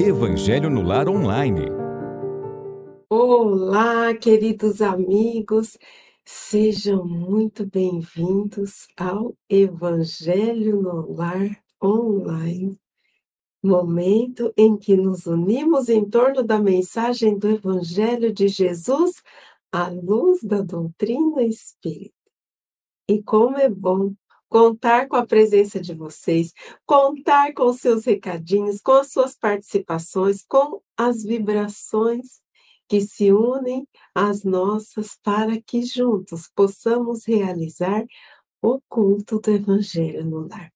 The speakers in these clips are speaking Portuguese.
Evangelho no Lar Online. Olá, queridos amigos, sejam muito bem-vindos ao Evangelho no Lar Online, momento em que nos unimos em torno da mensagem do Evangelho de Jesus à luz da doutrina espírita. E como é bom contar com a presença de vocês, contar com os seus recadinhos, com as suas participações, com as vibrações que se unem às nossas para que juntos possamos realizar o culto do Evangelho no lar.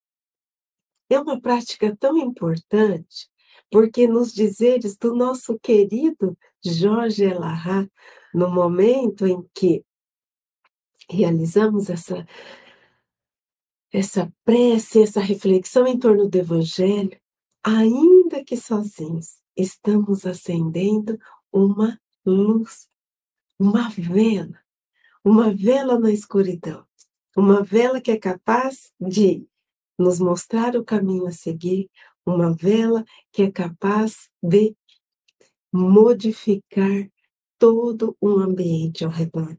É uma prática tão importante, porque nos dizeres do nosso querido Jorge Elahá, no momento em que realizamos essa essa prece, essa reflexão em torno do Evangelho, ainda que sozinhos, estamos acendendo uma luz, uma vela, uma vela na escuridão, uma vela que é capaz de nos mostrar o caminho a seguir, uma vela que é capaz de modificar todo o ambiente ao redor.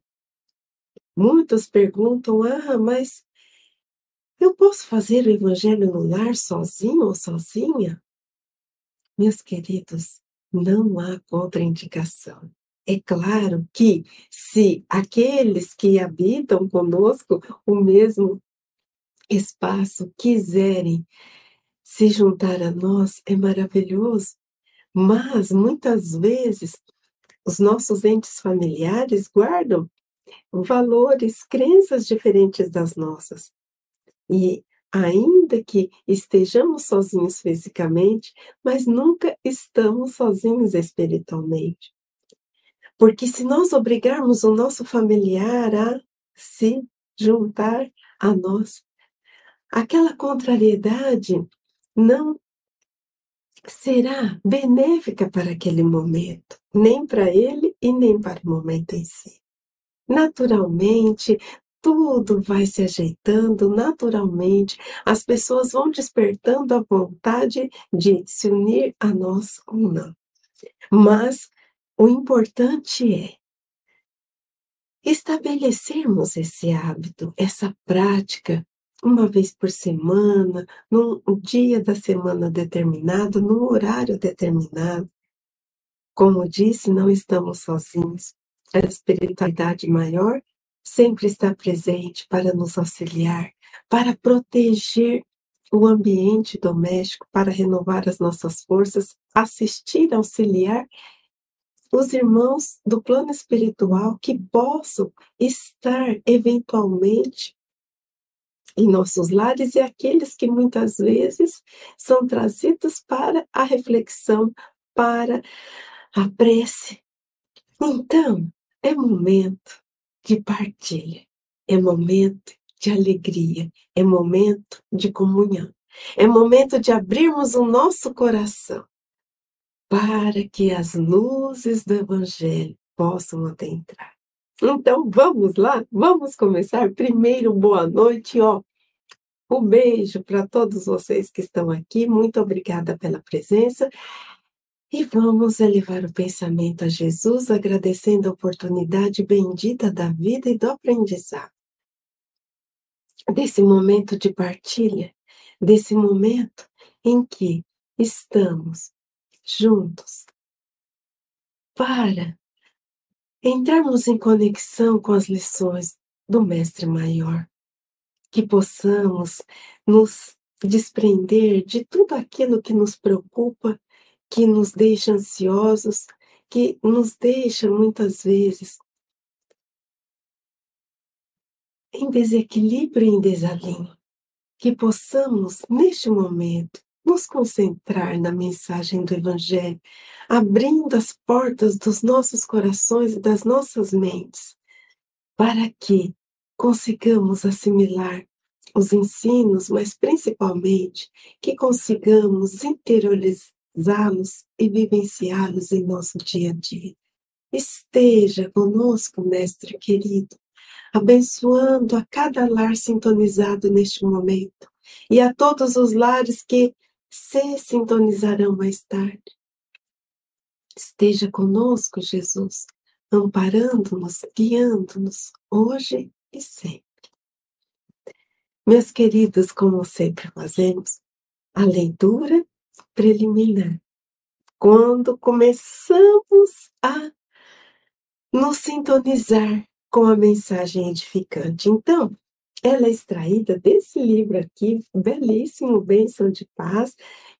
Muitos perguntam: ah, mas eu posso fazer o evangelho no lar sozinho ou sozinha? Meus queridos, não há contraindicação. É claro que se aqueles que habitam conosco o mesmo espaço quiserem se juntar a nós, é maravilhoso. Mas muitas vezes os nossos entes familiares guardam valores, crenças diferentes das nossas. E ainda que estejamos sozinhos fisicamente, mas nunca estamos sozinhos espiritualmente. Porque se nós obrigarmos o nosso familiar a se juntar a nós, aquela contrariedade não será benéfica para aquele momento, nem para ele e nem para o momento em si. Naturalmente, tudo vai se ajeitando naturalmente, as pessoas vão despertando a vontade de se unir a nós ou não. Mas o importante é estabelecermos esse hábito, essa prática, uma vez por semana, num dia da semana determinado, num horário determinado. Como disse, não estamos sozinhos. A espiritualidade maior sempre está presente para nos auxiliar, para proteger o ambiente doméstico, para renovar as nossas forças, assistir, auxiliar os irmãos do plano espiritual que possam estar eventualmente em nossos lares e aqueles que muitas vezes são trazidos para a reflexão, para a prece. Então, é momento de partilha, é momento de alegria, é momento de comunhão, é momento de abrirmos o nosso coração para que as luzes do Evangelho possam adentrar. Então vamos lá, vamos começar. Primeiro, boa noite, ó. Um beijo para todos vocês que estão aqui. Muito obrigada pela presença. E vamos elevar o pensamento a Jesus, agradecendo a oportunidade bendita da vida e do aprendizado. Desse momento de partilha, desse momento em que estamos juntos para entrarmos em conexão com as lições do Mestre Maior, que possamos nos desprender de tudo aquilo que nos preocupa que nos deixa ansiosos, que nos deixa muitas vezes em desequilíbrio e em desalinho. Que possamos, neste momento, nos concentrar na mensagem do Evangelho, abrindo as portas dos nossos corações e das nossas mentes, para que consigamos assimilar os ensinos, mas principalmente que consigamos interiorizar usá-los e vivenciá-los em nosso dia a dia. Esteja conosco, Mestre querido, abençoando a cada lar sintonizado neste momento e a todos os lares que se sintonizarão mais tarde. Esteja conosco, Jesus, amparando-nos, guiando-nos, hoje e sempre. Meus queridos, como sempre fazemos, a leitura preliminar. Quando começamos a nos sintonizar com a mensagem edificante. Então, ela é extraída desse livro aqui, belíssimo, Bênção de Paz,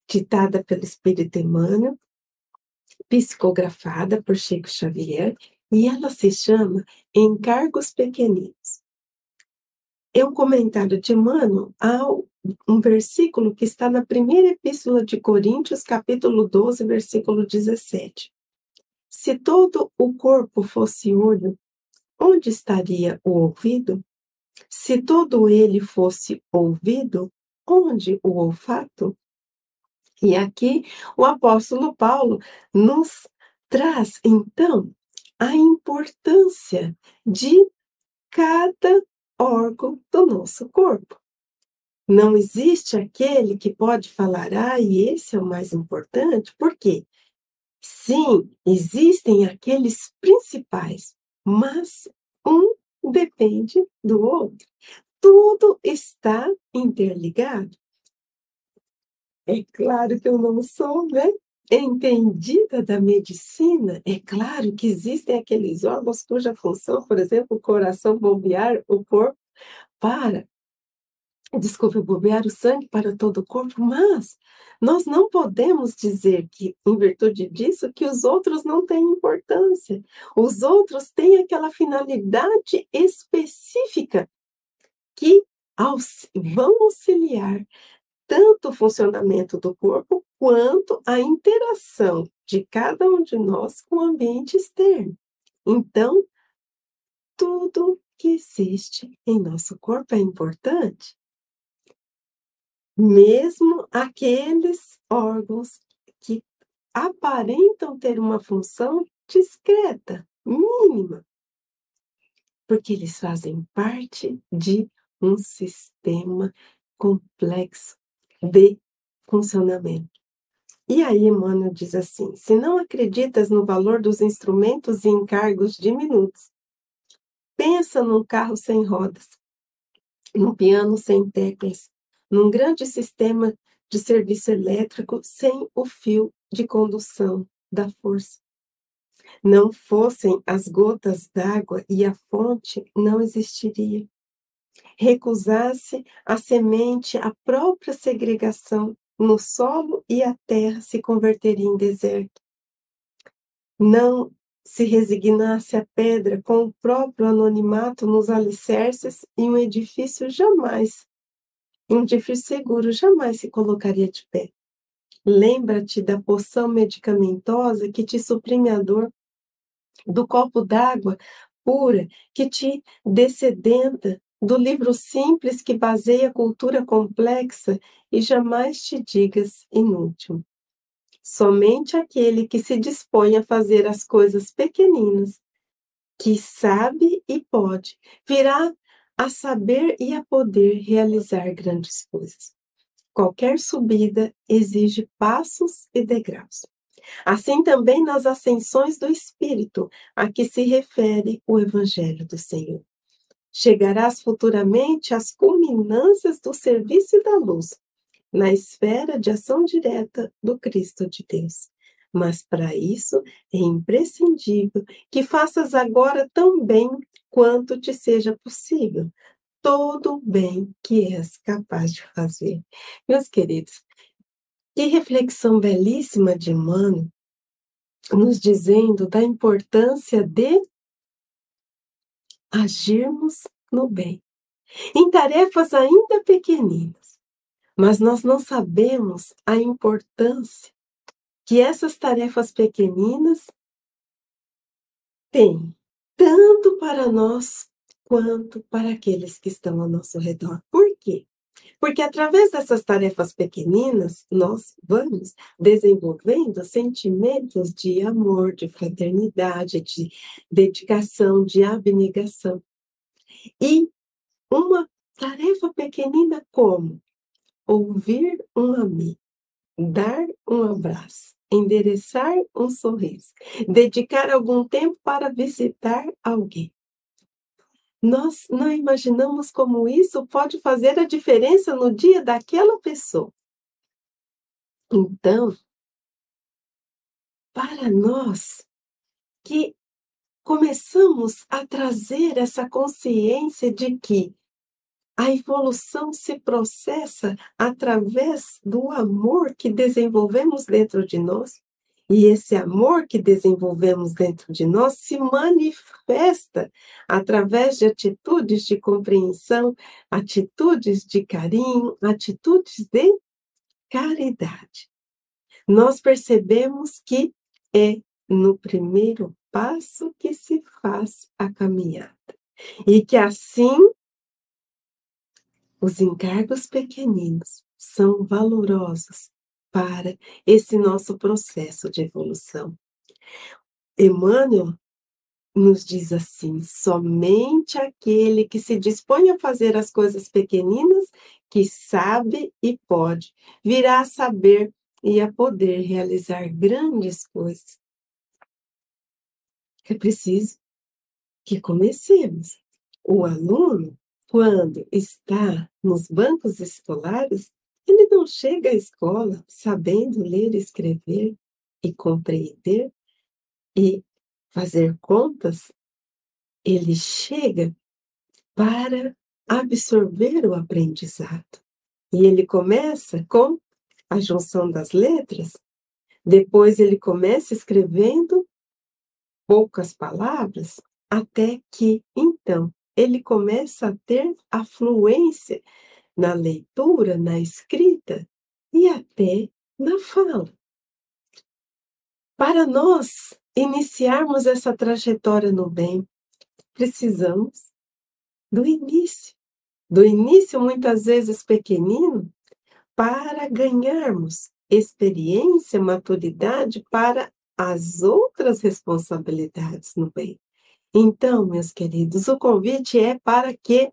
ditada pelo Espírito Emmanuel, psicografada por Chico Xavier, e ela se chama Encargos Pequeninos. É um comentário de Emmanuel ao um versículo que está na primeira epístola de Coríntios, capítulo 12, versículo 17. Se todo o corpo fosse olho, onde estaria o ouvido? Se todo ele fosse ouvido, onde o olfato? E aqui o apóstolo Paulo nos traz, então, a importância de cada órgão do nosso corpo. Não existe aquele que pode falar, ah, e esse é o mais importante, por quê? Sim, existem aqueles principais, mas um depende do outro. Tudo está interligado. É claro que eu não sou, né? Entendida da medicina, é claro que existem aqueles órgãos cuja função, por exemplo, o coração bombear o corpo para desculpe, bombear o sangue para todo o corpo, mas nós não podemos dizer que, em virtude disso, que os outros não têm importância. Os outros têm aquela finalidade específica que vão auxiliar tanto o funcionamento do corpo quanto a interação de cada um de nós com o ambiente externo. Então, tudo que existe em nosso corpo é importante mesmo aqueles órgãos que aparentam ter uma função discreta, mínima, porque eles fazem parte de um sistema complexo de funcionamento. E aí Emmanuel diz assim: se não acreditas no valor dos instrumentos e encargos diminutos, pensa num carro sem rodas, num piano sem teclas, num grande sistema de serviço elétrico sem o fio de condução da força. Não fossem as gotas d'água e a fonte, não existiria. Recusasse a semente a própria segregação no solo e a terra se converteria em deserto. Não se resignasse a pedra com o próprio anonimato nos alicerces e um edifício jamais um edifício seguro jamais se colocaria de pé. Lembra-te da poção medicamentosa que te suprime a dor, do copo d'água pura que te descedenta, do livro simples que baseia cultura complexa e jamais te digas inútil. Somente aquele que se dispõe a fazer as coisas pequeninas, que sabe e pode, virá a saber e a poder realizar grandes coisas. Qualquer subida exige passos e degraus. Assim também nas ascensões do Espírito, a que se refere o Evangelho do Senhor. Chegarás futuramente às culminâncias do serviço e da luz, na esfera de ação direta do Cristo de Deus. Mas para isso é imprescindível que faças agora tão bem quanto te seja possível todo o bem que és capaz de fazer. Meus queridos, que reflexão belíssima de Emmanuel, nos dizendo da importância de agirmos no bem, em tarefas ainda pequeninas, mas nós não sabemos a importância que essas tarefas pequeninas têm tanto para nós quanto para aqueles que estão ao nosso redor. Por quê? Porque através dessas tarefas pequeninas, nós vamos desenvolvendo sentimentos de amor, de fraternidade, de dedicação, de abnegação. E uma tarefa pequenina como ouvir um amigo, dar um abraço, endereçar um sorriso, dedicar algum tempo para visitar alguém. Nós não imaginamos como isso pode fazer a diferença no dia daquela pessoa. Então, para nós que começamos a trazer essa consciência de que a evolução se processa através do amor que desenvolvemos dentro de nós, e esse amor que desenvolvemos dentro de nós se manifesta através de atitudes de compreensão, atitudes de carinho, atitudes de caridade. Nós percebemos que é no primeiro passo que se faz a caminhada. E que assim os encargos pequeninos são valorosos para esse nosso processo de evolução. Emmanuel nos diz assim: somente aquele que se dispõe a fazer as coisas pequeninas, que sabe e pode, virá a saber e a poder realizar grandes coisas. É preciso que comecemos. O aluno, quando está nos bancos escolares, ele não chega à escola sabendo ler, escrever e compreender e fazer contas. Ele chega para absorver o aprendizado. E ele começa com a junção das letras, depois ele começa escrevendo poucas palavras, até que, então, ele começa a ter a fluência na leitura, na escrita e até na fala. Para nós iniciarmos essa trajetória no bem, precisamos do início. Do início, muitas vezes pequenino, para ganharmos experiência, maturidade para as outras responsabilidades no bem. Então, meus queridos, o convite é para que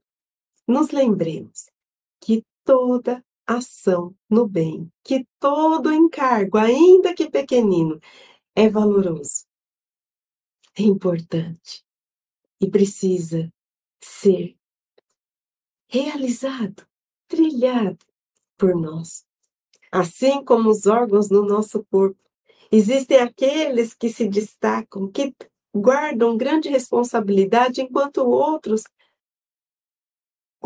nos lembremos que toda ação no bem, que todo encargo, ainda que pequenino, é valoroso, é importante e precisa ser realizado, trilhado por nós. Assim como os órgãos do nosso corpo, existem aqueles que se destacam, que guardam grande responsabilidade, enquanto outros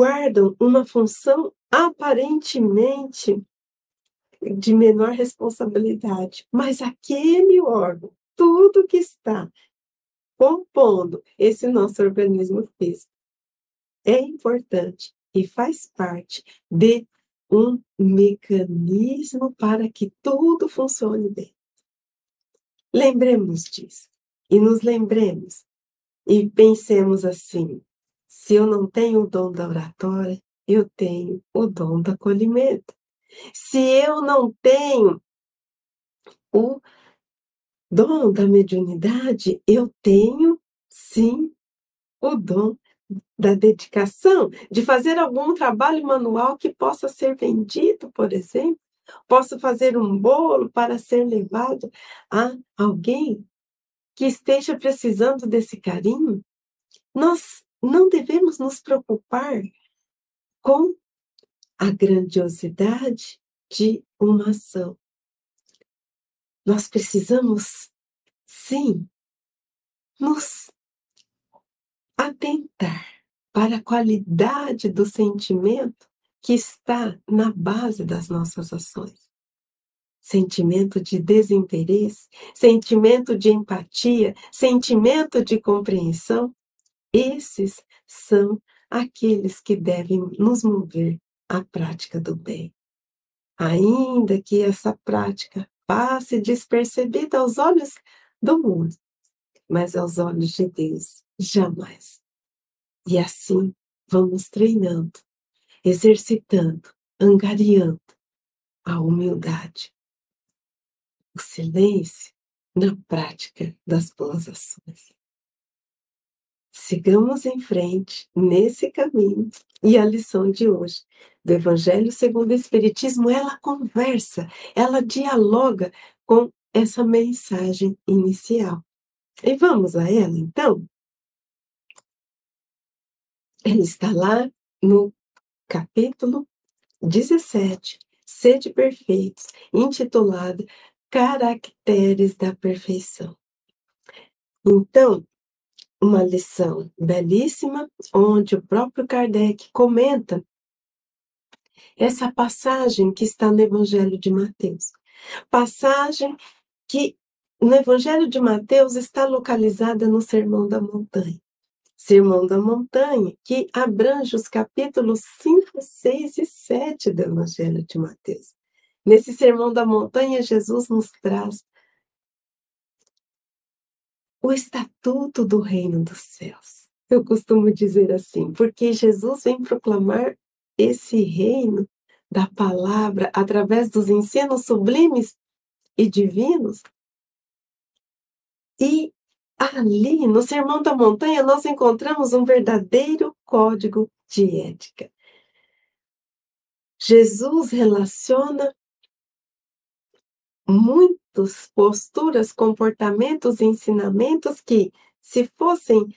guardam uma função aparentemente de menor responsabilidade. Mas aquele órgão, tudo que está compondo esse nosso organismo físico, é importante e faz parte de um mecanismo para que tudo funcione bem. Lembremos disso e nos lembremos e pensemos assim: se eu não tenho o dom da oratória, eu tenho o dom do acolhimento. Se eu não tenho o dom da mediunidade, eu tenho sim o dom da dedicação, de fazer algum trabalho manual que possa ser vendido, por exemplo. Posso fazer um bolo para ser levado a alguém que esteja precisando desse carinho. Nós não devemos nos preocupar com a grandiosidade de uma ação. Nós precisamos, sim, nos atentar para a qualidade do sentimento que está na base das nossas ações. Sentimento de desinteresse, sentimento de empatia, sentimento de compreensão, esses são aqueles que devem nos mover à prática do bem. Ainda que essa prática passe despercebida aos olhos do mundo, mas aos olhos de Deus Jamais. E assim vamos treinando, exercitando, angariando a humildade, o silêncio na prática das boas ações. Sigamos em frente nesse caminho. E a lição de hoje do Evangelho segundo o Espiritismo, ela conversa, ela dialoga com essa mensagem inicial. E vamos a ela, então? Ela está lá no capítulo 17, Sede Perfeitos, intitulado Caracteres da Perfeição. Então, uma lição belíssima, onde o próprio Kardec comenta essa passagem que está no Evangelho de Mateus. Passagem que no Evangelho de Mateus está localizada no Sermão da Montanha. Sermão da Montanha, que abrange os capítulos 5, 6 e 7 do Evangelho de Mateus. Nesse Sermão da Montanha, Jesus nos traz o estatuto do reino dos céus. Eu costumo dizer assim, porque Jesus vem proclamar esse reino da palavra através dos ensinos sublimes e divinos. E ali, no Sermão da Montanha, nós encontramos um verdadeiro código de ética. Jesus relaciona muitas posturas, comportamentos, ensinamentos que, se fossem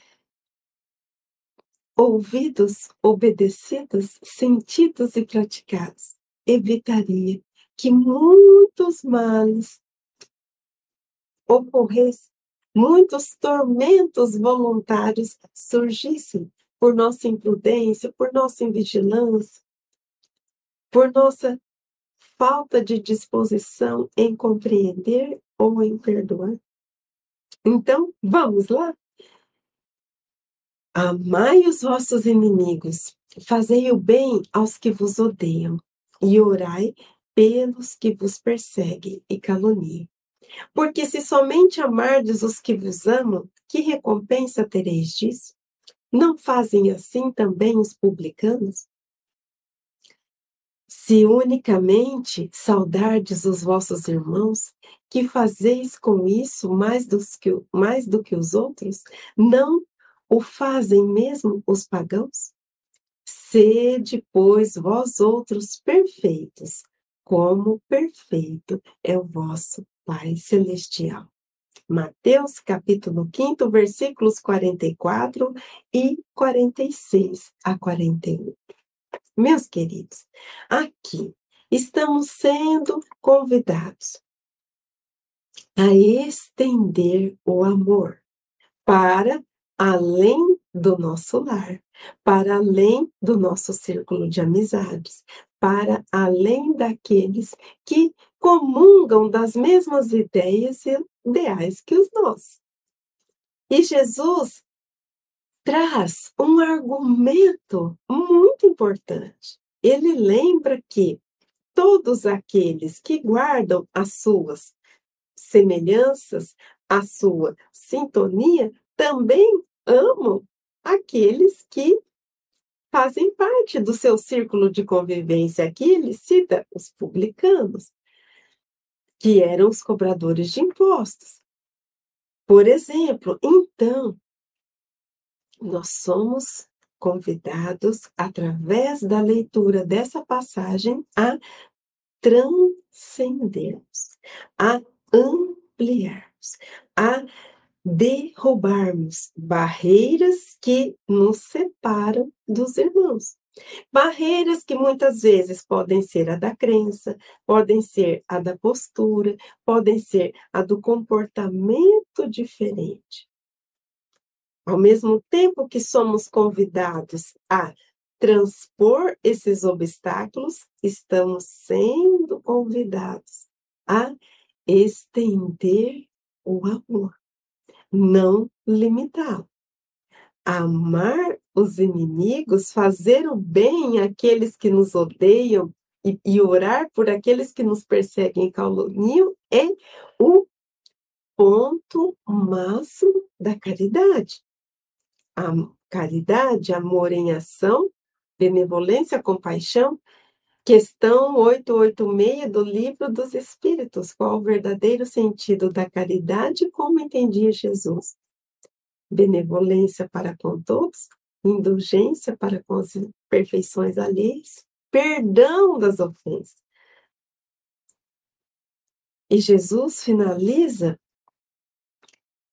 ouvidos, obedecidos, sentidos e praticados, evitaria que muitos males ocorressem, muitos tormentos voluntários surgissem por nossa imprudência, por nossa invigilância, por nossa falta de disposição em compreender ou em perdoar. Então, vamos lá? Amai os vossos inimigos, fazei o bem aos que vos odeiam, e orai pelos que vos perseguem e caluniam. Porque se somente amardes os que vos amam, que recompensa tereis disso? Não fazem assim também os publicanos? Se unicamente saudardes os vossos irmãos, que fazeis com isso mais, dos que, mais do que os outros, não o fazem mesmo os pagãos? Sede, pois, vós outros perfeitos, como perfeito é o vosso Pai Celestial. Mateus capítulo 5, versículos 44 e 46 a 48. Meus queridos, aqui estamos sendo convidados a estender o amor para além do nosso lar, para além do nosso círculo de amizades, para além daqueles que comungam das mesmas ideias e ideais que os nossos. E Jesus traz um argumento muito importante. Ele lembra que todos aqueles que guardam as suas semelhanças, a sua sintonia, também amam aqueles que fazem parte do seu círculo de convivência. Aqui ele cita os publicanos, que eram os cobradores de impostos. Por exemplo, então, nós somos convidados, através da leitura dessa passagem, a transcendermos, a ampliarmos, a derrubarmos barreiras que nos separam dos irmãos. Barreiras que muitas vezes podem ser a da crença, podem ser a da postura, podem ser a do comportamento diferente. Ao mesmo tempo que somos convidados a transpor esses obstáculos, estamos sendo convidados a estender o amor, não limitá-lo. Amar os inimigos, fazer o bem àqueles que nos odeiam e, e orar por aqueles que nos perseguem e caluniam é o ponto máximo da caridade a caridade, amor em ação, benevolência, compaixão. Questão 886 do Livro dos Espíritos. Qual o verdadeiro sentido da caridade como entendia Jesus? Benevolência para com todos, indulgência para com as perfeições alheias, perdão das ofensas. E Jesus finaliza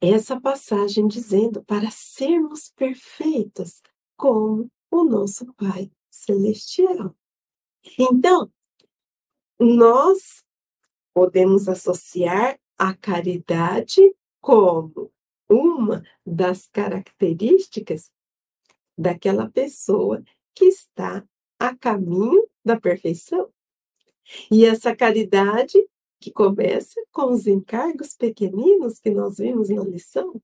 essa passagem dizendo para sermos perfeitos como o nosso Pai Celestial. Então, nós podemos associar a caridade como uma das características daquela pessoa que está a caminho da perfeição. E essa caridade que começa com os encargos pequeninos que nós vimos na lição,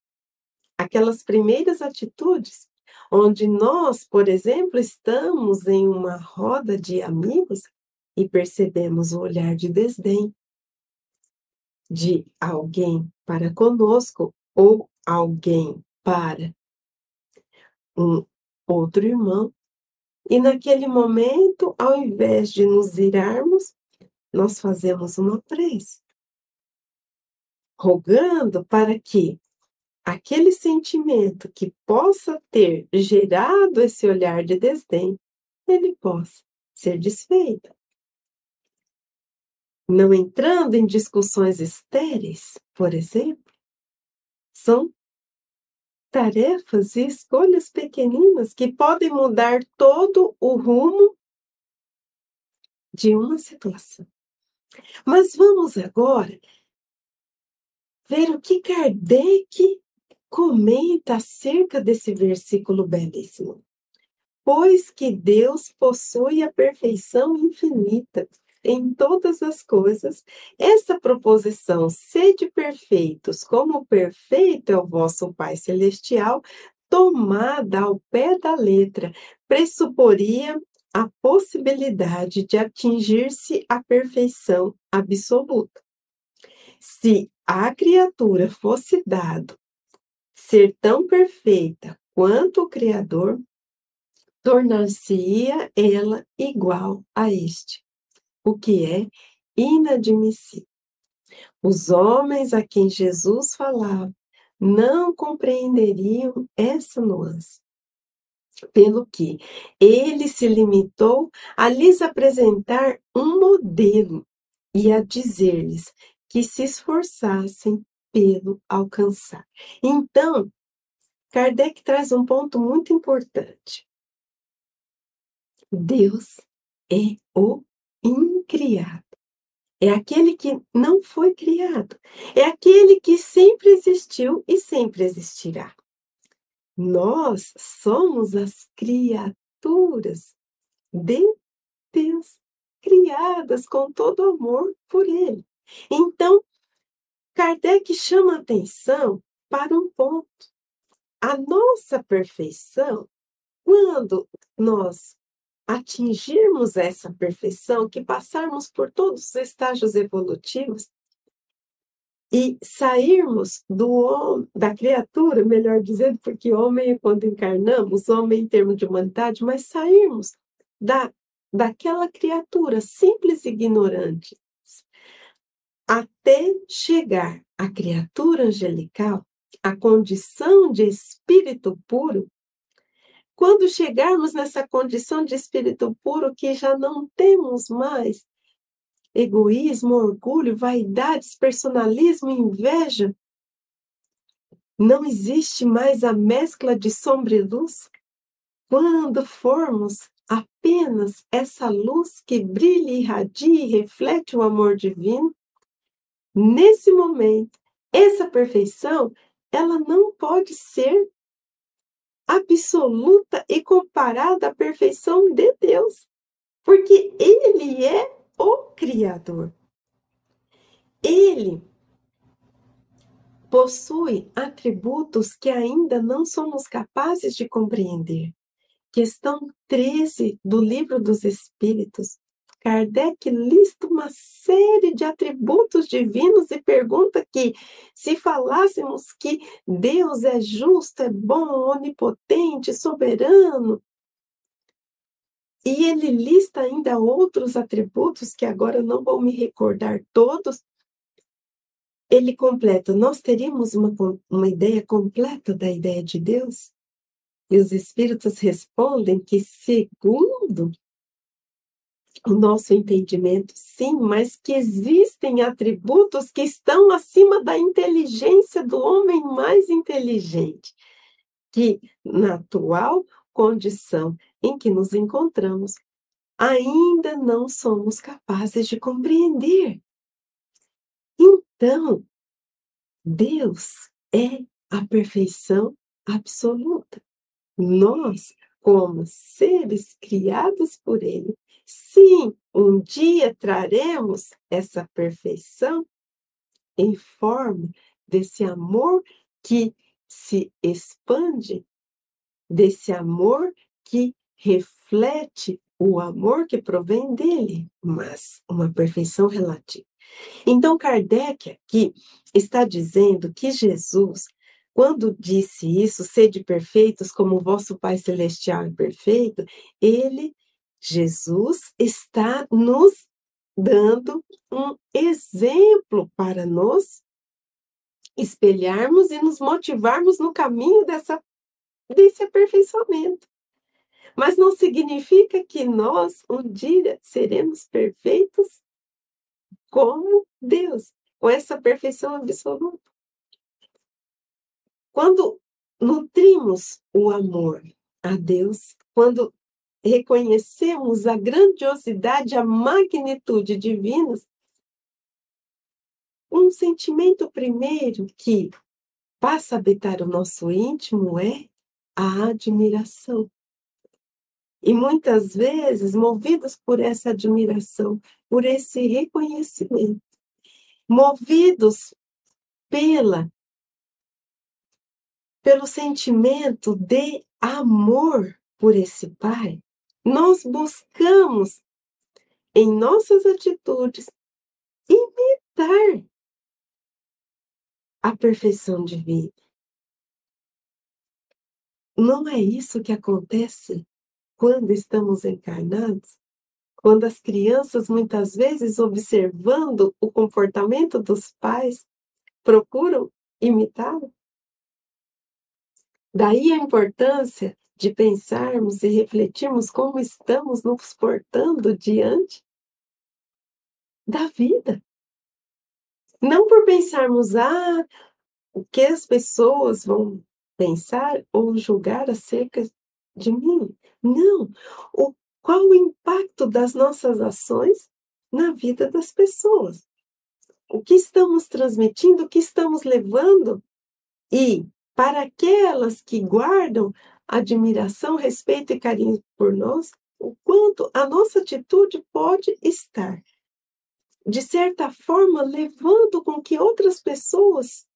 aquelas primeiras atitudes, onde nós, por exemplo, estamos em uma roda de amigos e percebemos o olhar de desdém de alguém para conosco ou alguém para um outro irmão. E naquele momento, ao invés de nos irarmos, nós fazemos uma prece, rogando para que aquele sentimento que possa ter gerado esse olhar de desdém, ele possa ser desfeito. Não entrando em discussões estéreis, por exemplo, são tarefas e escolhas pequeninas que podem mudar todo o rumo de uma situação. Mas vamos agora ver o que Kardec comenta acerca desse versículo belíssimo. Pois que Deus possui a perfeição infinita em todas as coisas, essa proposição, sede perfeitos, como perfeito é o vosso Pai Celestial, tomada ao pé da letra, pressuporia a possibilidade de atingir-se a perfeição absoluta. Se a criatura fosse dado ser tão perfeita quanto o Criador, tornar-se-ia ela igual a este, o que é inadmissível. Os homens a quem Jesus falava não compreenderiam essa nuance pelo que ele se limitou a lhes apresentar um modelo e a dizer-lhes que se esforçassem pelo alcançar. Então, Kardec traz um ponto muito importante. Deus é o incriado. É aquele que não foi criado. É aquele que sempre existiu e sempre existirá. Nós somos as criaturas de Deus, criadas com todo amor por Ele. Então, Kardec chama atenção para um ponto. A nossa perfeição, quando nós atingirmos essa perfeição, que passarmos por todos os estágios evolutivos, e sairmos do da criatura, melhor dizendo, porque homem quando encarnamos, homem em termos de humanidade, mas sairmos da daquela criatura simples e ignorante até chegar à criatura angelical, a condição de espírito puro, quando chegarmos nessa condição de espírito puro que já não temos mais egoísmo, orgulho, vaidades, personalismo, inveja. Não existe mais a mescla de sombra e luz? Quando formos apenas essa luz que brilha, irradia e reflete o amor divino, nesse momento, essa perfeição, ela não pode ser absoluta e comparada à perfeição de Deus, porque Ele é o Criador. Ele possui atributos que ainda não somos capazes de compreender. Questão 13 do Livro dos Espíritos. Kardec lista uma série de atributos divinos e pergunta que, se falássemos que Deus é justo, é bom, onipotente, soberano, e ele lista ainda outros atributos que agora não vou me recordar todos. Ele completa: nós teríamos uma, uma ideia completa da ideia de Deus? E os espíritos respondem que, segundo o nosso entendimento, sim, mas que existem atributos que estão acima da inteligência do homem mais inteligente, que na atual condição em que nos encontramos, ainda não somos capazes de compreender. Então, Deus é a perfeição absoluta. Nós, como seres criados por Ele, sim, um dia traremos essa perfeição em forma desse amor que se expande, desse amor que reflete o amor que provém dele, mas uma perfeição relativa. Então, Kardec aqui está dizendo que Jesus, quando disse isso, sede perfeitos como o vosso Pai Celestial é perfeito, ele, Jesus, está nos dando um exemplo para nos espelharmos e nos motivarmos no caminho dessa, desse aperfeiçoamento. Mas não significa que nós um dia seremos perfeitos como Deus, com essa perfeição absoluta. Quando nutrimos o amor a Deus, quando reconhecemos a grandiosidade, a magnitude divinas, um sentimento primeiro que passa a habitar o nosso íntimo é a admiração. E muitas vezes, movidos por essa admiração, por esse reconhecimento, movidos pela pelo sentimento de amor por esse Pai, nós buscamos em nossas atitudes imitar a perfeição divina. Não é isso que acontece quando estamos encarnados? Quando as crianças, muitas vezes, observando o comportamento dos pais, procuram imitá-lo? Daí a importância de pensarmos e refletirmos como estamos nos portando diante da vida. Não por pensarmos, ah, o que as pessoas vão pensar ou julgar acerca de mim. Não. O, qual o impacto das nossas ações na vida das pessoas? O que estamos transmitindo, o que estamos levando? E para aquelas que guardam admiração, respeito e carinho por nós, o quanto a nossa atitude pode estar, de certa forma, levando com que outras pessoas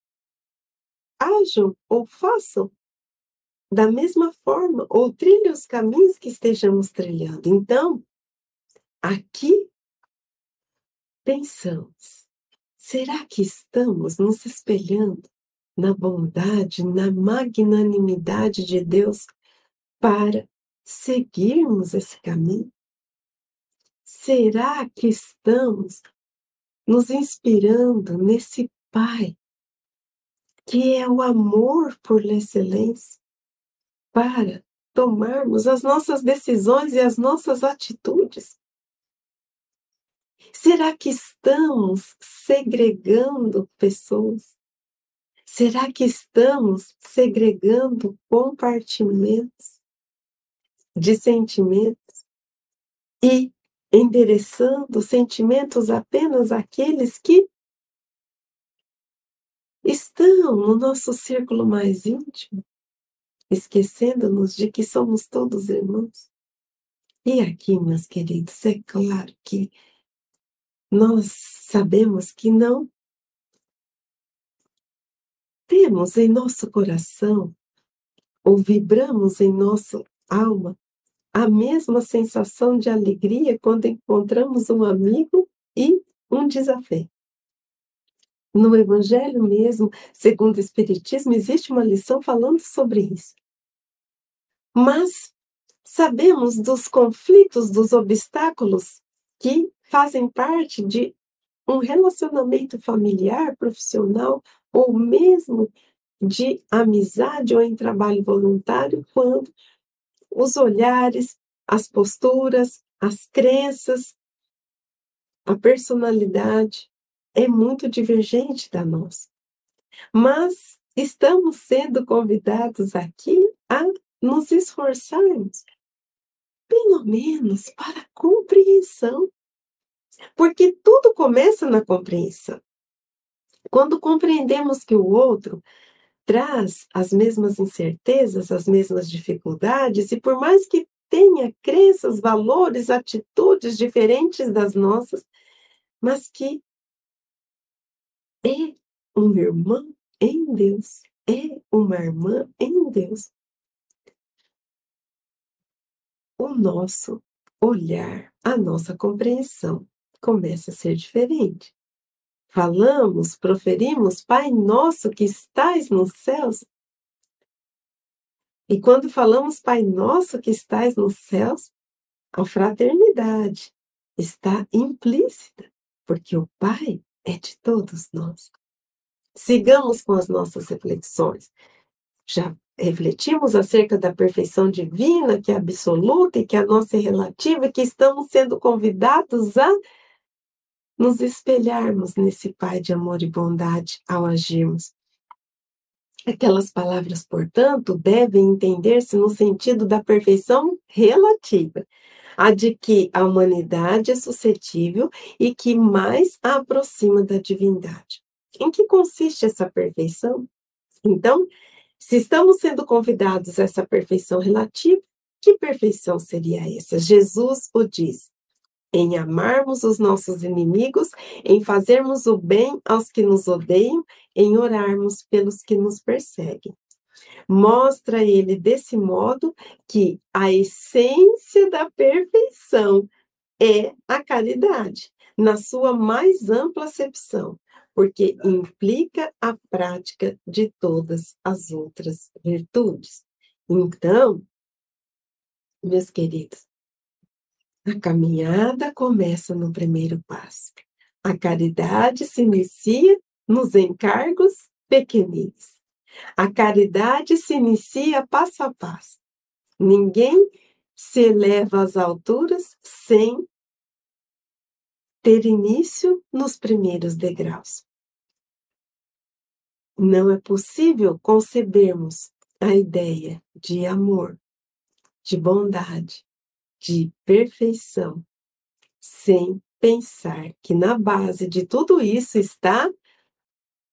ajam ou façam da mesma forma, ou trilhe os caminhos que estejamos trilhando. Então, aqui pensamos, será que estamos nos espelhando na bondade, na magnanimidade de Deus para seguirmos esse caminho? Será que estamos nos inspirando nesse Pai, que é o amor por excelência? Para tomarmos as nossas decisões e as nossas atitudes? Será que estamos segregando pessoas? Será que estamos segregando compartimentos de sentimentos e endereçando sentimentos apenas àqueles que estão no nosso círculo mais íntimo? Esquecendo-nos de que somos todos irmãos. E aqui, meus queridos, é claro que nós sabemos que não temos em nosso coração ou vibramos em nossa alma a mesma sensação de alegria quando encontramos um amigo e um desafio. No Evangelho mesmo, segundo o Espiritismo, existe uma lição falando sobre isso. Mas sabemos dos conflitos, dos obstáculos que fazem parte de um relacionamento familiar, profissional ou mesmo de amizade ou em trabalho voluntário, quando os olhares, as posturas, as crenças a personalidade é muito divergente da nossa. Mas estamos sendo convidados aqui a nos esforçarmos, pelo menos para a compreensão. Porque tudo começa na compreensão. Quando compreendemos que o outro traz as mesmas incertezas, as mesmas dificuldades, e por mais que tenha crenças, valores, atitudes diferentes das nossas, mas que é um irmão em Deus, é uma irmã em Deus. O nosso olhar, a nossa compreensão começa a ser diferente. Falamos, proferimos, Pai nosso que estais nos céus. E quando falamos Pai nosso que estais nos céus, a fraternidade está implícita, porque o Pai é de todos nós. Sigamos com as nossas reflexões. Já refletimos acerca da perfeição divina, que é absoluta e que a nossa é relativa, e que estamos sendo convidados a nos espelharmos nesse Pai de amor e bondade ao agirmos. Aquelas palavras, portanto, devem entender-se no sentido da perfeição relativa, a de que a humanidade é suscetível e que mais a aproxima da divindade. Em que consiste essa perfeição? Então, se estamos sendo convidados a essa perfeição relativa, que perfeição seria essa? Jesus o diz: em amarmos os nossos inimigos, em fazermos o bem aos que nos odeiam, em orarmos pelos que nos perseguem. Mostra ele desse modo que a essência da perfeição é a caridade, na sua mais ampla acepção, porque implica a prática de todas as outras virtudes. Então, meus queridos, a caminhada começa no primeiro passo. A caridade se inicia nos encargos pequeninos. A caridade se inicia passo a passo. Ninguém se eleva às alturas sem ter início nos primeiros degraus. Não é possível concebermos a ideia de amor, de bondade, de perfeição, sem pensar que na base de tudo isso está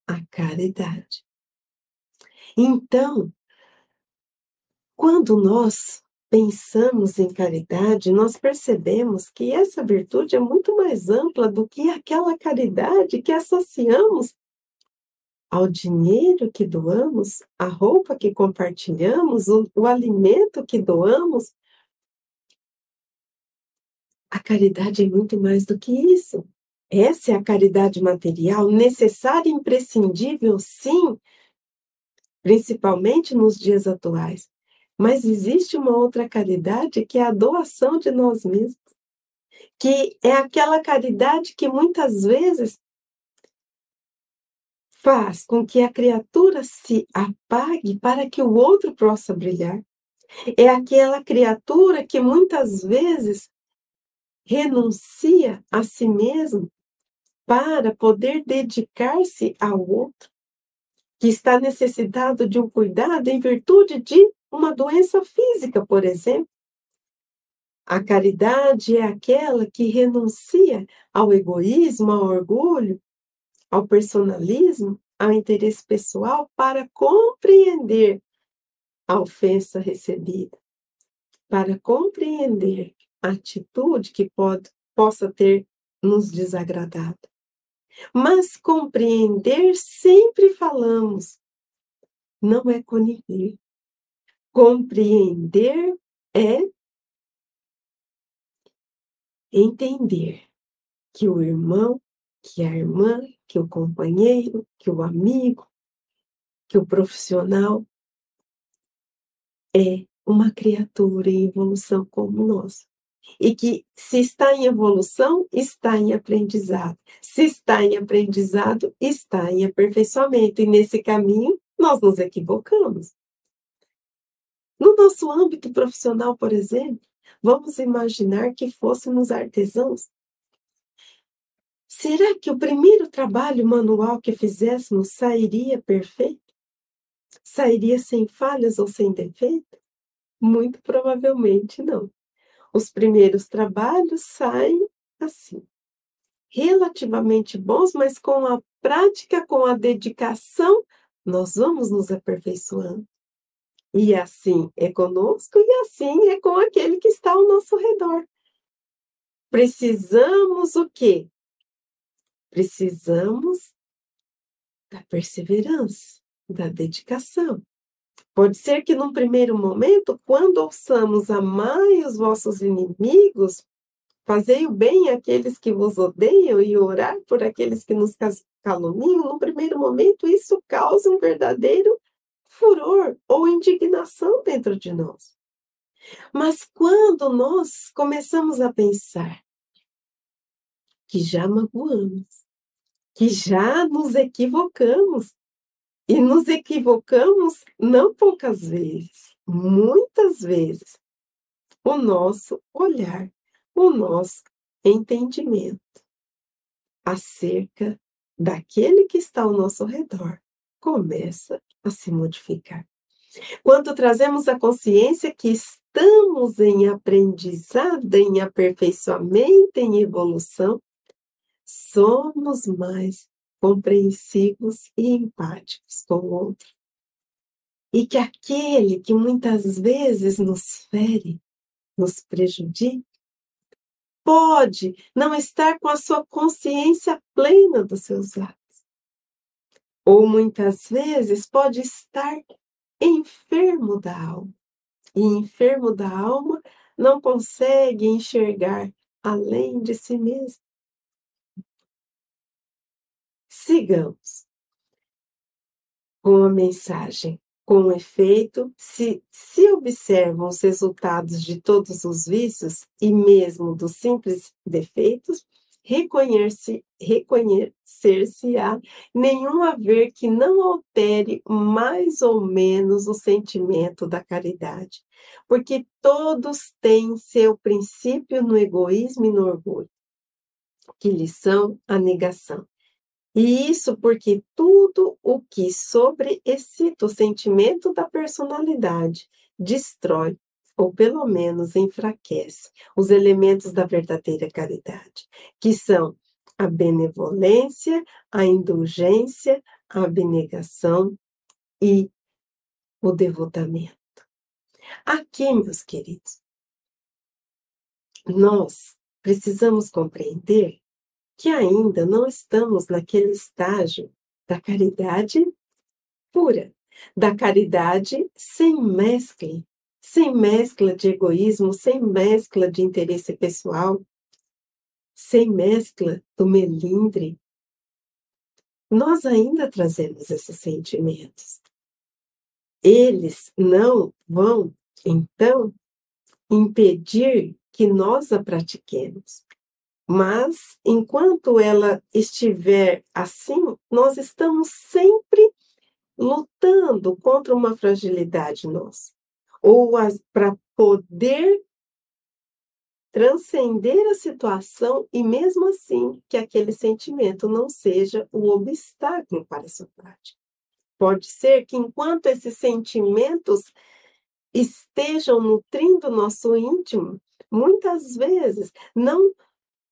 a caridade. Então, quando nós pensamos em caridade, nós percebemos que essa virtude é muito mais ampla do que aquela caridade que associamos ao dinheiro que doamos, à roupa que compartilhamos, o, o alimento que doamos, a caridade é muito mais do que isso. Essa é a caridade material, necessária e imprescindível, sim, principalmente nos dias atuais. Mas existe uma outra caridade que é a doação de nós mesmos, que é aquela caridade que muitas vezes faz com que a criatura se apague para que o outro possa brilhar. É aquela criatura que muitas vezes renuncia a si mesmo para poder dedicar-se ao outro, que está necessitado de um cuidado em virtude de uma doença física, por exemplo. A caridade é aquela que renuncia ao egoísmo, ao orgulho, ao personalismo, ao interesse pessoal para compreender a ofensa recebida, para compreender atitude que pode, possa ter nos desagradado. Mas compreender sempre falamos, não é conivir. Compreender é entender que o irmão, que a irmã, que o companheiro, que o amigo, que o profissional é uma criatura em evolução como nós e que se está em evolução, está em aprendizado. Se está em aprendizado, está em aperfeiçoamento. E nesse caminho, nós nos equivocamos. No nosso âmbito profissional, por exemplo, vamos imaginar que fôssemos artesãos. Será que o primeiro trabalho manual que fizéssemos sairia perfeito? Sairia sem falhas ou sem defeito? Muito provavelmente não. Os primeiros trabalhos saem assim, relativamente bons, mas com a prática, com a dedicação, nós vamos nos aperfeiçoando. E assim é conosco e assim é com aquele que está ao nosso redor. Precisamos o quê? Precisamos da perseverança, da dedicação. Pode ser que num primeiro momento, quando ouçamos amai os vossos inimigos, fazei o bem àqueles que vos odeiam e orar por aqueles que nos caluniam, num primeiro momento isso causa um verdadeiro furor ou indignação dentro de nós. Mas quando nós começamos a pensar que já magoamos, que já nos equivocamos. E nos equivocamos não poucas vezes, muitas vezes. O nosso olhar, o nosso entendimento acerca daquele que está ao nosso redor começa a se modificar. Quando trazemos a consciência que estamos em aprendizado, em aperfeiçoamento, em evolução, somos mais compreensivos e empáticos com o outro. E que aquele que muitas vezes nos fere, nos prejudica, pode não estar com a sua consciência plena dos seus atos. Ou muitas vezes pode estar enfermo da alma. E enfermo da alma não consegue enxergar além de si mesmo. Sigamos com a mensagem. Com efeito, se, se observam os resultados de todos os vícios e mesmo dos simples defeitos, reconhecer-se-á reconhecer nenhum haver que não altere mais ou menos o sentimento da caridade, porque todos têm seu princípio no egoísmo e no orgulho, que lhes são a negação. E isso porque tudo o que sobreexcita o sentimento da personalidade destrói, ou pelo menos enfraquece, os elementos da verdadeira caridade, que são a benevolência, a indulgência, a abnegação e o devotamento. Aqui, meus queridos, nós precisamos compreender que ainda não estamos naquele estágio da caridade pura, da caridade sem mescla, sem mescla de egoísmo, sem mescla de interesse pessoal, sem mescla do melindre. Nós ainda trazemos esses sentimentos. Eles não vão, então, impedir que nós a pratiquemos. Mas, enquanto ela estiver assim, nós estamos sempre lutando contra uma fragilidade nossa. Ou para poder transcender a situação e, mesmo assim, que aquele sentimento não seja o obstáculo para a sua prática. Pode ser que, enquanto esses sentimentos estejam nutrindo nosso íntimo, muitas vezes não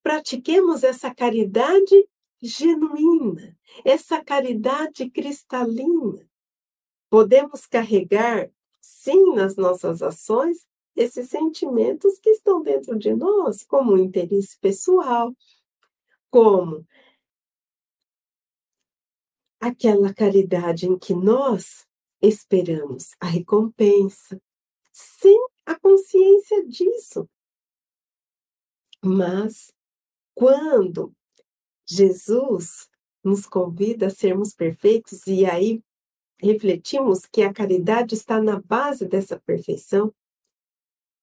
pratiquemos essa caridade genuína, essa caridade cristalina. Podemos carregar, sim, nas nossas ações, esses sentimentos que estão dentro de nós, como interesse pessoal, como aquela caridade em que nós esperamos a recompensa, sem a consciência disso. Mas quando Jesus nos convida a sermos perfeitos e aí refletimos que a caridade está na base dessa perfeição,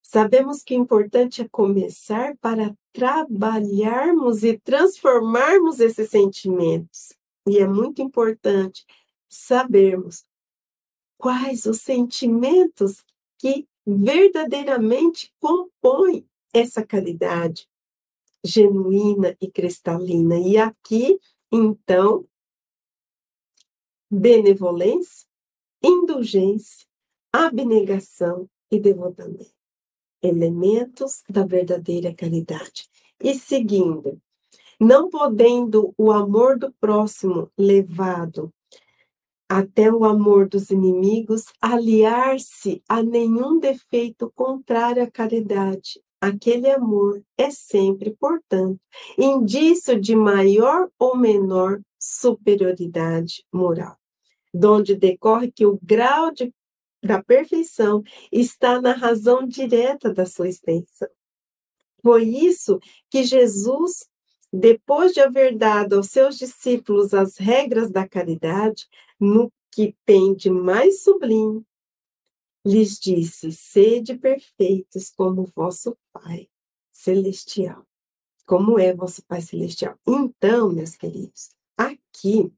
sabemos que o importante é começar para trabalharmos e transformarmos esses sentimentos. E é muito importante sabermos quais os sentimentos que verdadeiramente compõem essa caridade, genuína e cristalina. E aqui, então, benevolência, indulgência, abnegação e devotamento. Elementos da verdadeira caridade. E seguindo, não podendo o amor do próximo levado até o amor dos inimigos, aliar-se a nenhum defeito contrário à caridade. Aquele amor é sempre, portanto, indício de maior ou menor superioridade moral, donde decorre que o grau de, da perfeição está na razão direta da sua extensão. Foi isso que Jesus depois de haver dado aos seus discípulos as regras da caridade, no que tem de mais sublime, lhes disse: sede perfeitos como vosso Pai celestial. Como é vosso Pai celestial? Então, meus queridos, aqui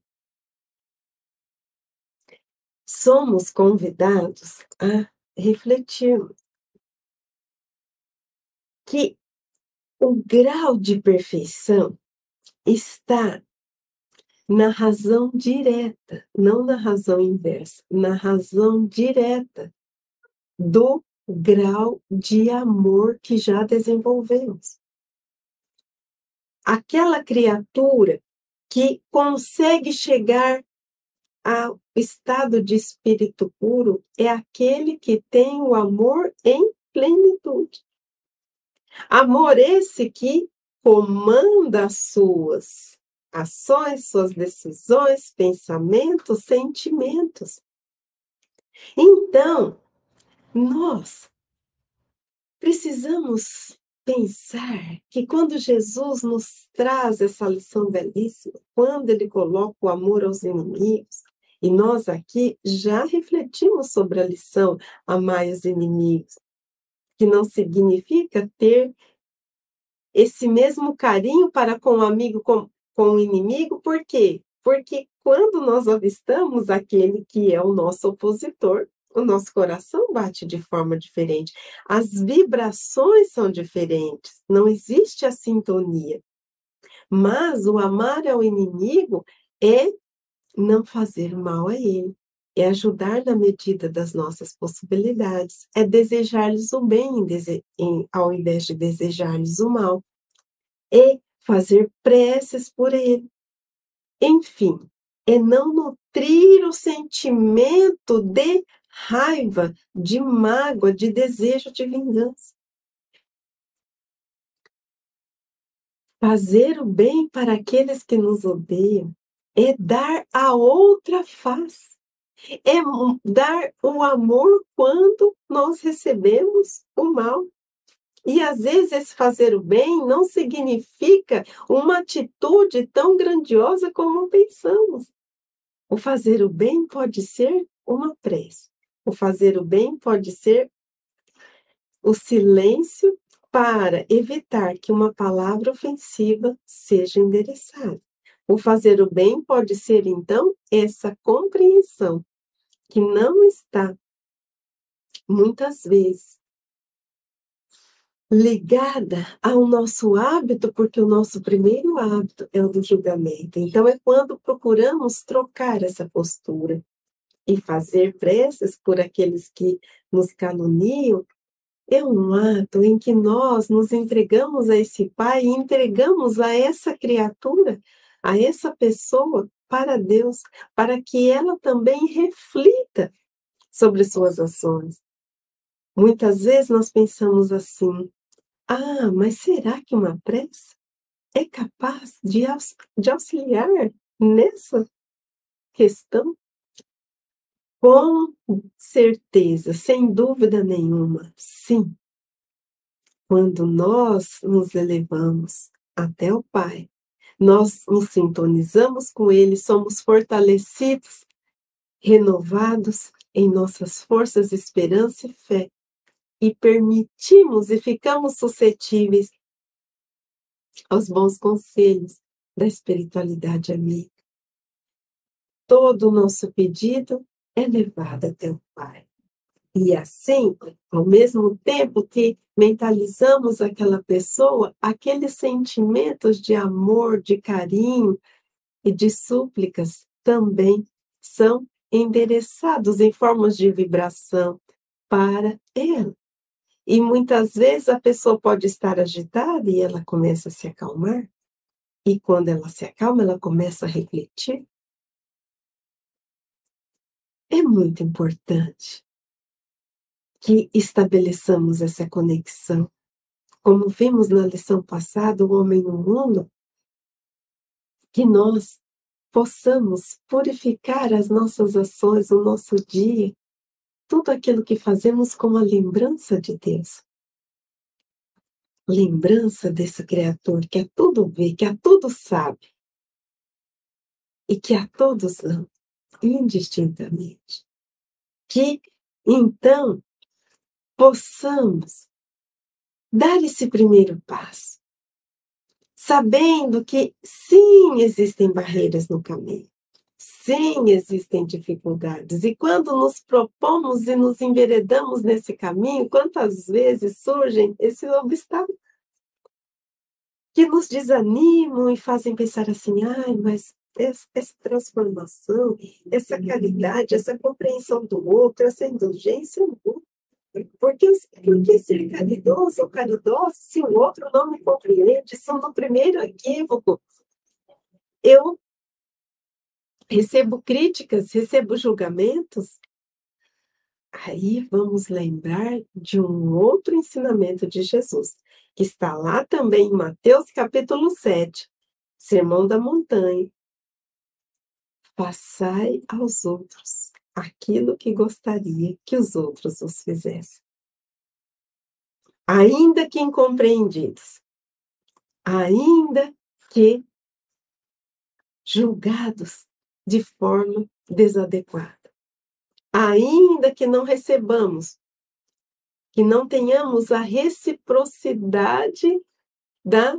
somos convidados a refletir que o grau de perfeição está na razão direta, não na razão inversa, na razão direta do grau de amor que já desenvolvemos. Aquela criatura que consegue chegar ao estado de espírito puro é aquele que tem o amor em plenitude. Amor esse que comanda suas ações, suas decisões, pensamentos, sentimentos. Então, nós precisamos pensar que quando Jesus nos traz essa lição belíssima, quando ele coloca o amor aos inimigos, e nós aqui já refletimos sobre a lição amar os inimigos, que não significa ter esse mesmo carinho para com o amigo, com, com o inimigo, por quê? Porque quando nós avistamos aquele que é o nosso opositor, o nosso coração bate de forma diferente, as vibrações são diferentes, não existe a sintonia. Mas o amar ao inimigo é não fazer mal a ele, é ajudar na medida das nossas possibilidades, é desejar-lhes o bem em, ao invés de desejar-lhes o mal, é fazer preces por ele. Enfim, é não nutrir o sentimento de raiva, de mágoa, de desejo de vingança. Fazer o bem para aqueles que nos odeiam é dar a outra face é dar o amor quando nós recebemos o mal. E às vezes esse fazer o bem não significa uma atitude tão grandiosa como pensamos. O fazer o bem pode ser uma prece. O fazer o bem pode ser o silêncio para evitar que uma palavra ofensiva seja endereçada. O fazer o bem pode ser, então, essa compreensão que não está, muitas vezes, ligada ao nosso hábito, porque o nosso primeiro hábito é o do julgamento. Então, é quando procuramos trocar essa postura e fazer preces por aqueles que nos caluniam, é um ato em que nós nos entregamos a esse Pai entregamos a essa criatura a essa pessoa para Deus, para que ela também reflita sobre suas ações. Muitas vezes nós pensamos assim: ah, mas será que uma prece é capaz de, de auxiliar nessa questão? Com certeza, sem dúvida nenhuma, sim. Quando nós nos elevamos até o Pai, nós nos sintonizamos com Ele, somos fortalecidos, renovados em nossas forças, esperança e fé, e permitimos e ficamos suscetíveis aos bons conselhos da espiritualidade amiga. Todo o nosso pedido é levado até o Pai. E assim, ao mesmo tempo que mentalizamos aquela pessoa, aqueles sentimentos de amor, de carinho e de súplicas também são endereçados em formas de vibração para ela. E muitas vezes a pessoa pode estar agitada e ela começa a se acalmar. E quando ela se acalma, ela começa a refletir. É muito importante que estabeleçamos essa conexão. Como vimos na lição passada, o homem no mundo, que nós possamos purificar as nossas ações, o nosso dia, tudo aquilo que fazemos como a lembrança de Deus. Lembrança desse Criador que a tudo vê, que a tudo sabe e que a todos ama, indistintamente. Que, então, possamos dar esse primeiro passo, sabendo que sim, existem barreiras no caminho, sim, existem dificuldades, e quando nos propomos e nos enveredamos nesse caminho, quantas vezes surgem esses obstáculos que nos desanimam e fazem pensar assim, ai, mas essa transformação, essa caridade, essa compreensão do outro, essa indulgência, porque, porque ser caridoso ou caridoso, se o outro não me compreende, se no primeiro equívoco eu recebo críticas, recebo julgamentos, aí vamos lembrar de um outro ensinamento de Jesus, que está lá também em Mateus capítulo 7, Sermão da Montanha. Passai aos outros aquilo que gostaria que os outros os fizessem. Ainda que incompreendidos, ainda que julgados de forma desadequada, ainda que não recebamos, que não tenhamos a reciprocidade da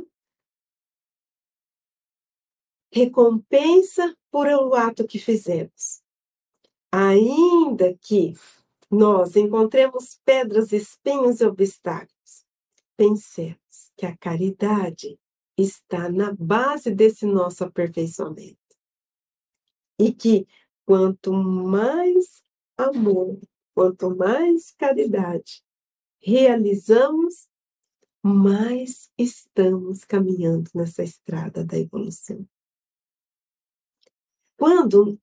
recompensa por o ato que fizemos. Ainda que nós encontremos pedras, espinhos e obstáculos, pensemos que a caridade está na base desse nosso aperfeiçoamento. E que quanto mais amor, quanto mais caridade realizamos, mais estamos caminhando nessa estrada da evolução. Quando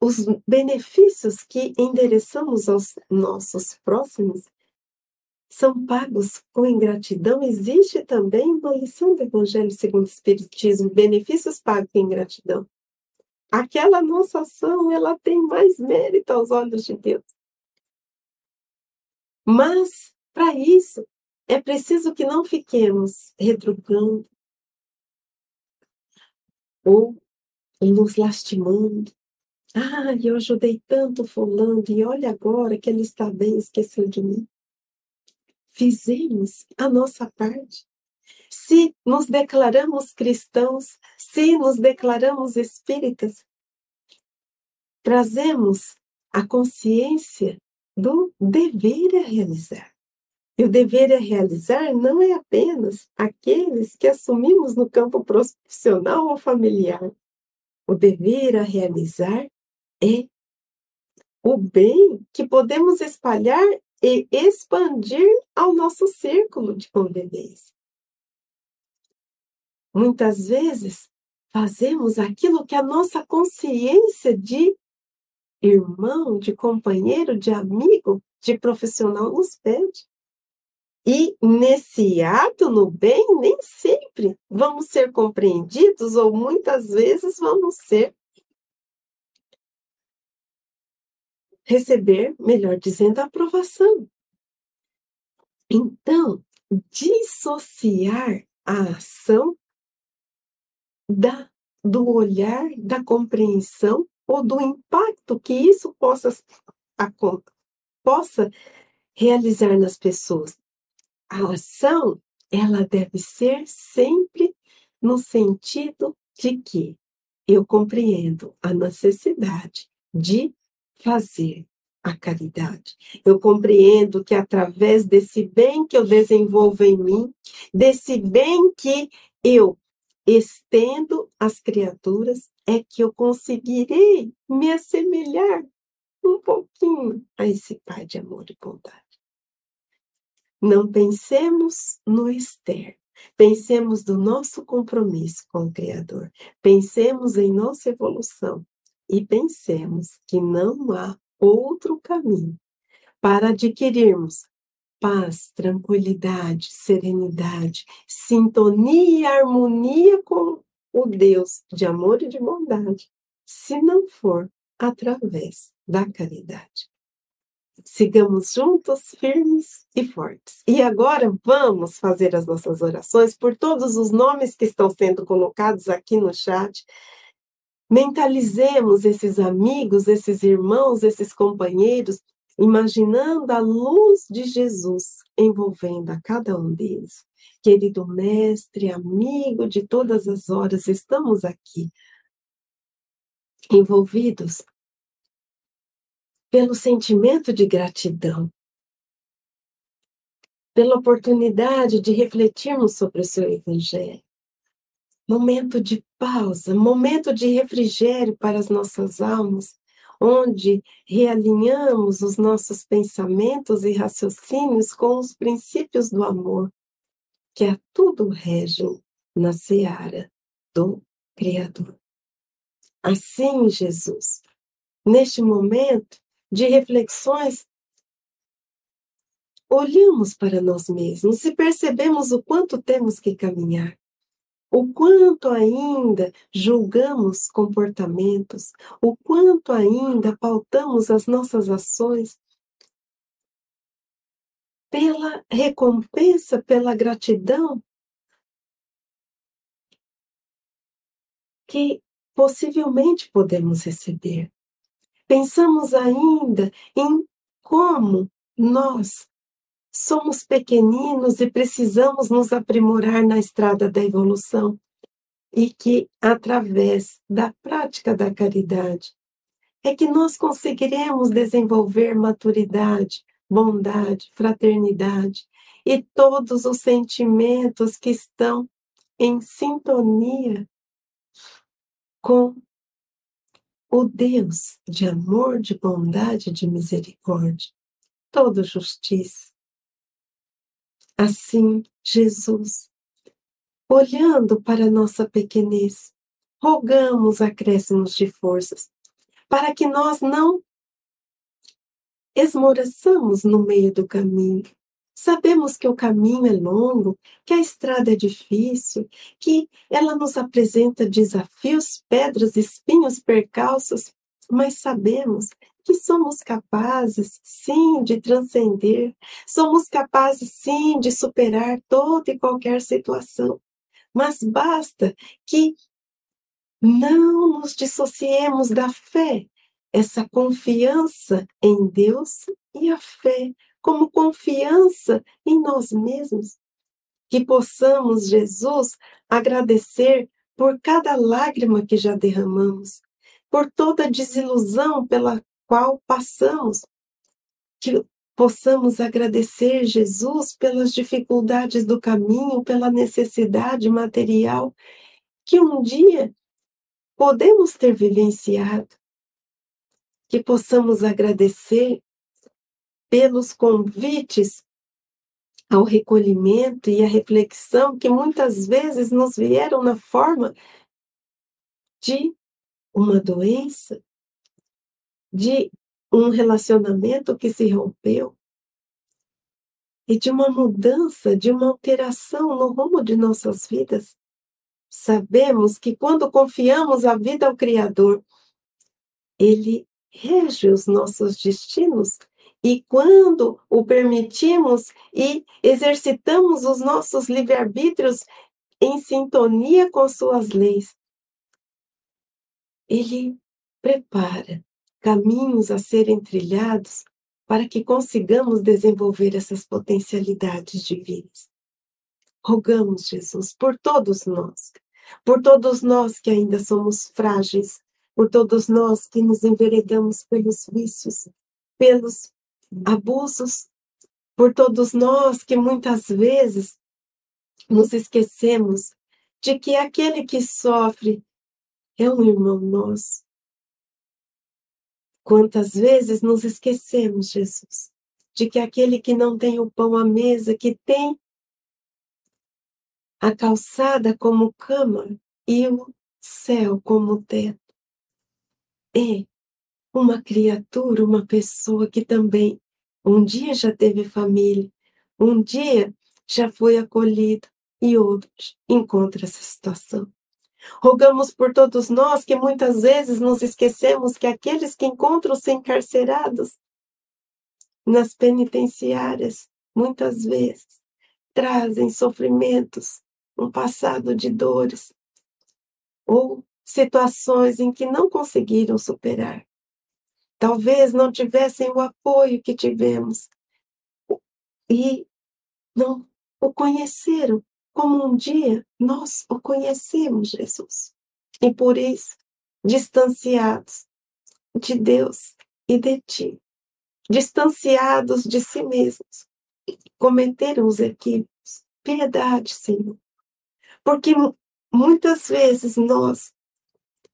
os benefícios que endereçamos aos nossos próximos são pagos com ingratidão. Existe também uma lição do Evangelho segundo o Espiritismo, benefícios pagos com ingratidão. Aquela nossa ação, ela tem mais mérito aos olhos de Deus. Mas, para isso, é preciso que não fiquemos retrucando ou nos lastimando, ah, eu ajudei tanto fulano e olha agora que ele está bem, esqueceu de mim. Fizemos a nossa parte. Se nos declaramos cristãos, se nos declaramos espíritas, trazemos a consciência do dever a realizar. E o dever a realizar não é apenas aqueles que assumimos no campo profissional ou familiar. O dever a realizar é o bem que podemos espalhar e expandir ao nosso círculo de convivência. Muitas vezes fazemos aquilo que a nossa consciência de irmão, de companheiro, de amigo, de profissional nos pede. E nesse ato no bem, nem sempre vamos ser compreendidos, ou muitas vezes vamos ser receber, melhor dizendo, a aprovação. Então, dissociar a ação da, do olhar, da compreensão ou do impacto que isso possa, a, possa realizar nas pessoas. A ação, ela deve ser sempre no sentido de que eu compreendo a necessidade de fazer a caridade. Eu compreendo que através desse bem que eu desenvolvo em mim, desse bem que eu estendo às criaturas, é que eu conseguirei me assemelhar um pouquinho a esse Pai de amor e bondade. Não pensemos no externo, pensemos do nosso compromisso com o Criador, pensemos em nossa evolução e pensemos que não há outro caminho. Para adquirirmos paz, tranquilidade, serenidade, sintonia e harmonia com o Deus de amor e de bondade, se não for através da caridade. Sigamos juntos, firmes e fortes. E agora vamos fazer as nossas orações por todos os nomes que estão sendo colocados aqui no chat. Mentalizemos esses amigos, esses irmãos, esses companheiros, imaginando a luz de Jesus envolvendo a cada um deles. Querido mestre, amigo de todas as horas, estamos aqui envolvidos pelo sentimento de gratidão, pela oportunidade de refletirmos sobre o seu Evangelho. Momento de pausa, momento de refrigério para as nossas almas, onde realinhamos os nossos pensamentos e raciocínios com os princípios do amor, que a tudo regem na seara do Criador. Assim, Jesus, neste momento, de reflexões, olhamos para nós mesmos e percebemos o quanto temos que caminhar, o quanto ainda julgamos comportamentos, o quanto ainda pautamos as nossas ações pela recompensa, pela gratidão que possivelmente podemos receber. Pensamos ainda em como nós somos pequeninos e precisamos nos aprimorar na estrada da evolução e que através da prática da caridade é que nós conseguiremos desenvolver maturidade, bondade, fraternidade e todos os sentimentos que estão em sintonia com o Deus de amor, de bondade, de misericórdia, todo justiça. Assim, Jesus, olhando para nossa pequenez, rogamos acréscimos de forças, para que nós não esmoreçamos no meio do caminho, Sabemos que o caminho é longo, que a estrada é difícil, que ela nos apresenta desafios, pedras, espinhos, percalços, mas sabemos que somos capazes, sim, de transcender, somos capazes, sim, de superar toda e qualquer situação. Mas basta que não nos dissociemos da fé, essa confiança em Deus e a fé como confiança em nós mesmos. Que possamos, Jesus, agradecer por cada lágrima que já derramamos, por toda desilusão pela qual passamos. Que possamos agradecer, Jesus, pelas dificuldades do caminho, pela necessidade material que um dia podemos ter vivenciado. Que possamos agradecer pelos convites ao recolhimento e à reflexão que muitas vezes nos vieram na forma de uma doença, de um relacionamento que se rompeu e de uma mudança, de uma alteração no rumo de nossas vidas. Sabemos que quando confiamos a vida ao Criador, Ele rege os nossos destinos e quando o permitimos e exercitamos os nossos livre-arbítrios em sintonia com suas leis, ele prepara caminhos a serem trilhados para que consigamos desenvolver essas potencialidades divinas. Rogamos, Jesus, por todos nós, por todos nós que ainda somos frágeis, por todos nós que nos enveredamos pelos vícios, pelos abusos, por todos nós que muitas vezes nos esquecemos de que aquele que sofre é um irmão nosso. Quantas vezes nos esquecemos, Jesus, de que aquele que não tem o pão à mesa, que tem a calçada como cama e o céu como teto, é uma criatura, uma pessoa que também um dia já teve família, um dia já foi acolhido e outros encontra essa situação. Rogamos por todos nós que muitas vezes nos esquecemos que aqueles que encontram-se encarcerados nas penitenciárias, muitas vezes, trazem sofrimentos, um passado de dores, ou situações em que não conseguiram superar. Talvez não tivessem o apoio que tivemos e não o conheceram como um dia nós o conhecemos, Jesus. E por isso, distanciados de Deus e de ti, distanciados de si mesmos, cometeram os equívocos. Piedade, Senhor. Porque muitas vezes nós,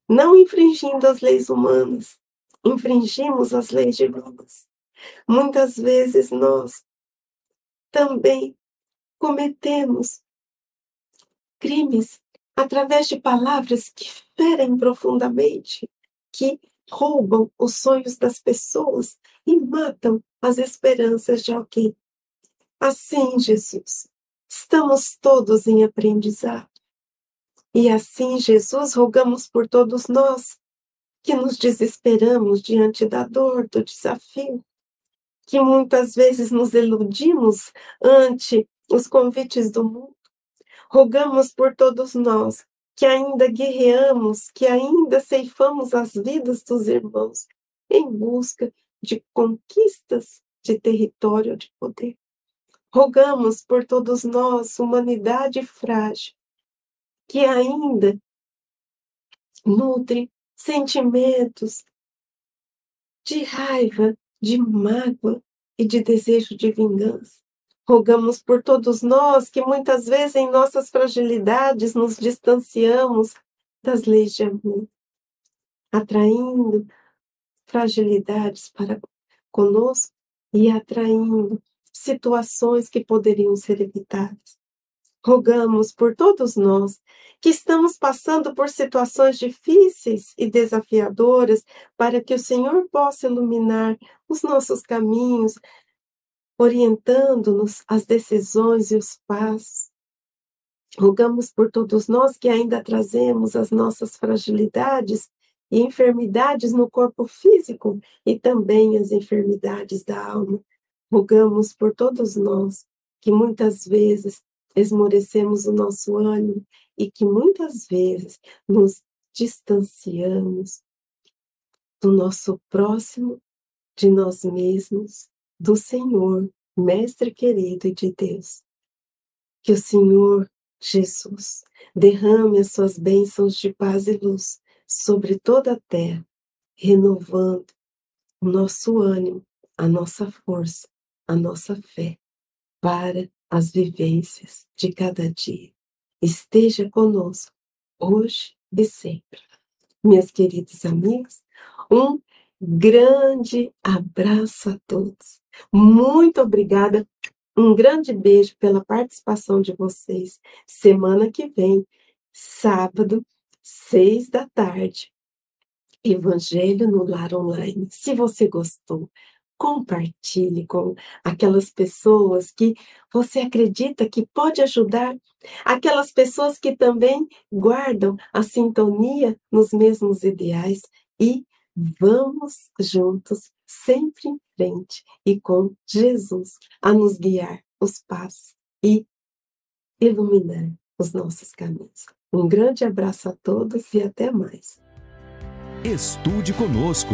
não infringindo as leis humanas, infringimos as leis divinas. Muitas vezes nós também cometemos crimes através de palavras que ferem profundamente, que roubam os sonhos das pessoas e matam as esperanças de alguém. Assim, Jesus, estamos todos em aprendizado. E assim, Jesus, rogamos por todos nós que nos desesperamos diante da dor, do desafio, que muitas vezes nos iludimos ante os convites do mundo, Rogamos por todos nós que ainda guerreamos, que ainda ceifamos as vidas dos irmãos em busca de conquistas de território de poder. Rogamos por todos nós, humanidade frágil, que ainda nutre sentimentos de raiva, de mágoa e de desejo de vingança. Rogamos por todos nós que muitas vezes em nossas fragilidades nos distanciamos das leis de amor, atraindo fragilidades para conosco e atraindo situações que poderiam ser evitadas. Rogamos por todos nós que estamos passando por situações difíceis e desafiadoras para que o Senhor possa iluminar os nossos caminhos, orientando-nos as decisões e os passos. Rogamos por todos nós que ainda trazemos as nossas fragilidades e enfermidades no corpo físico e também as enfermidades da alma. Rogamos por todos nós que muitas vezes esmorecemos o nosso ânimo e que muitas vezes nos distanciamos do nosso próximo, de nós mesmos do Senhor, Mestre querido e de Deus. Que o Senhor Jesus derrame as suas bênçãos de paz e luz sobre toda a terra, renovando o nosso ânimo, a nossa força, a nossa fé para as vivências de cada dia. Esteja conosco hoje e sempre. Minhas queridas amigas, um grande abraço a todos. Muito obrigada. Um grande beijo pela participação de vocês. Semana que vem, sábado, seis da tarde, Evangelho no Lar Online. Se você gostou, compartilhe com aquelas pessoas que você acredita que pode ajudar, aquelas pessoas que também guardam a sintonia nos mesmos ideais e vamos juntos sempre em frente e com Jesus a nos guiar os passos e iluminar os nossos caminhos. Um grande abraço a todos e até mais. Estude conosco.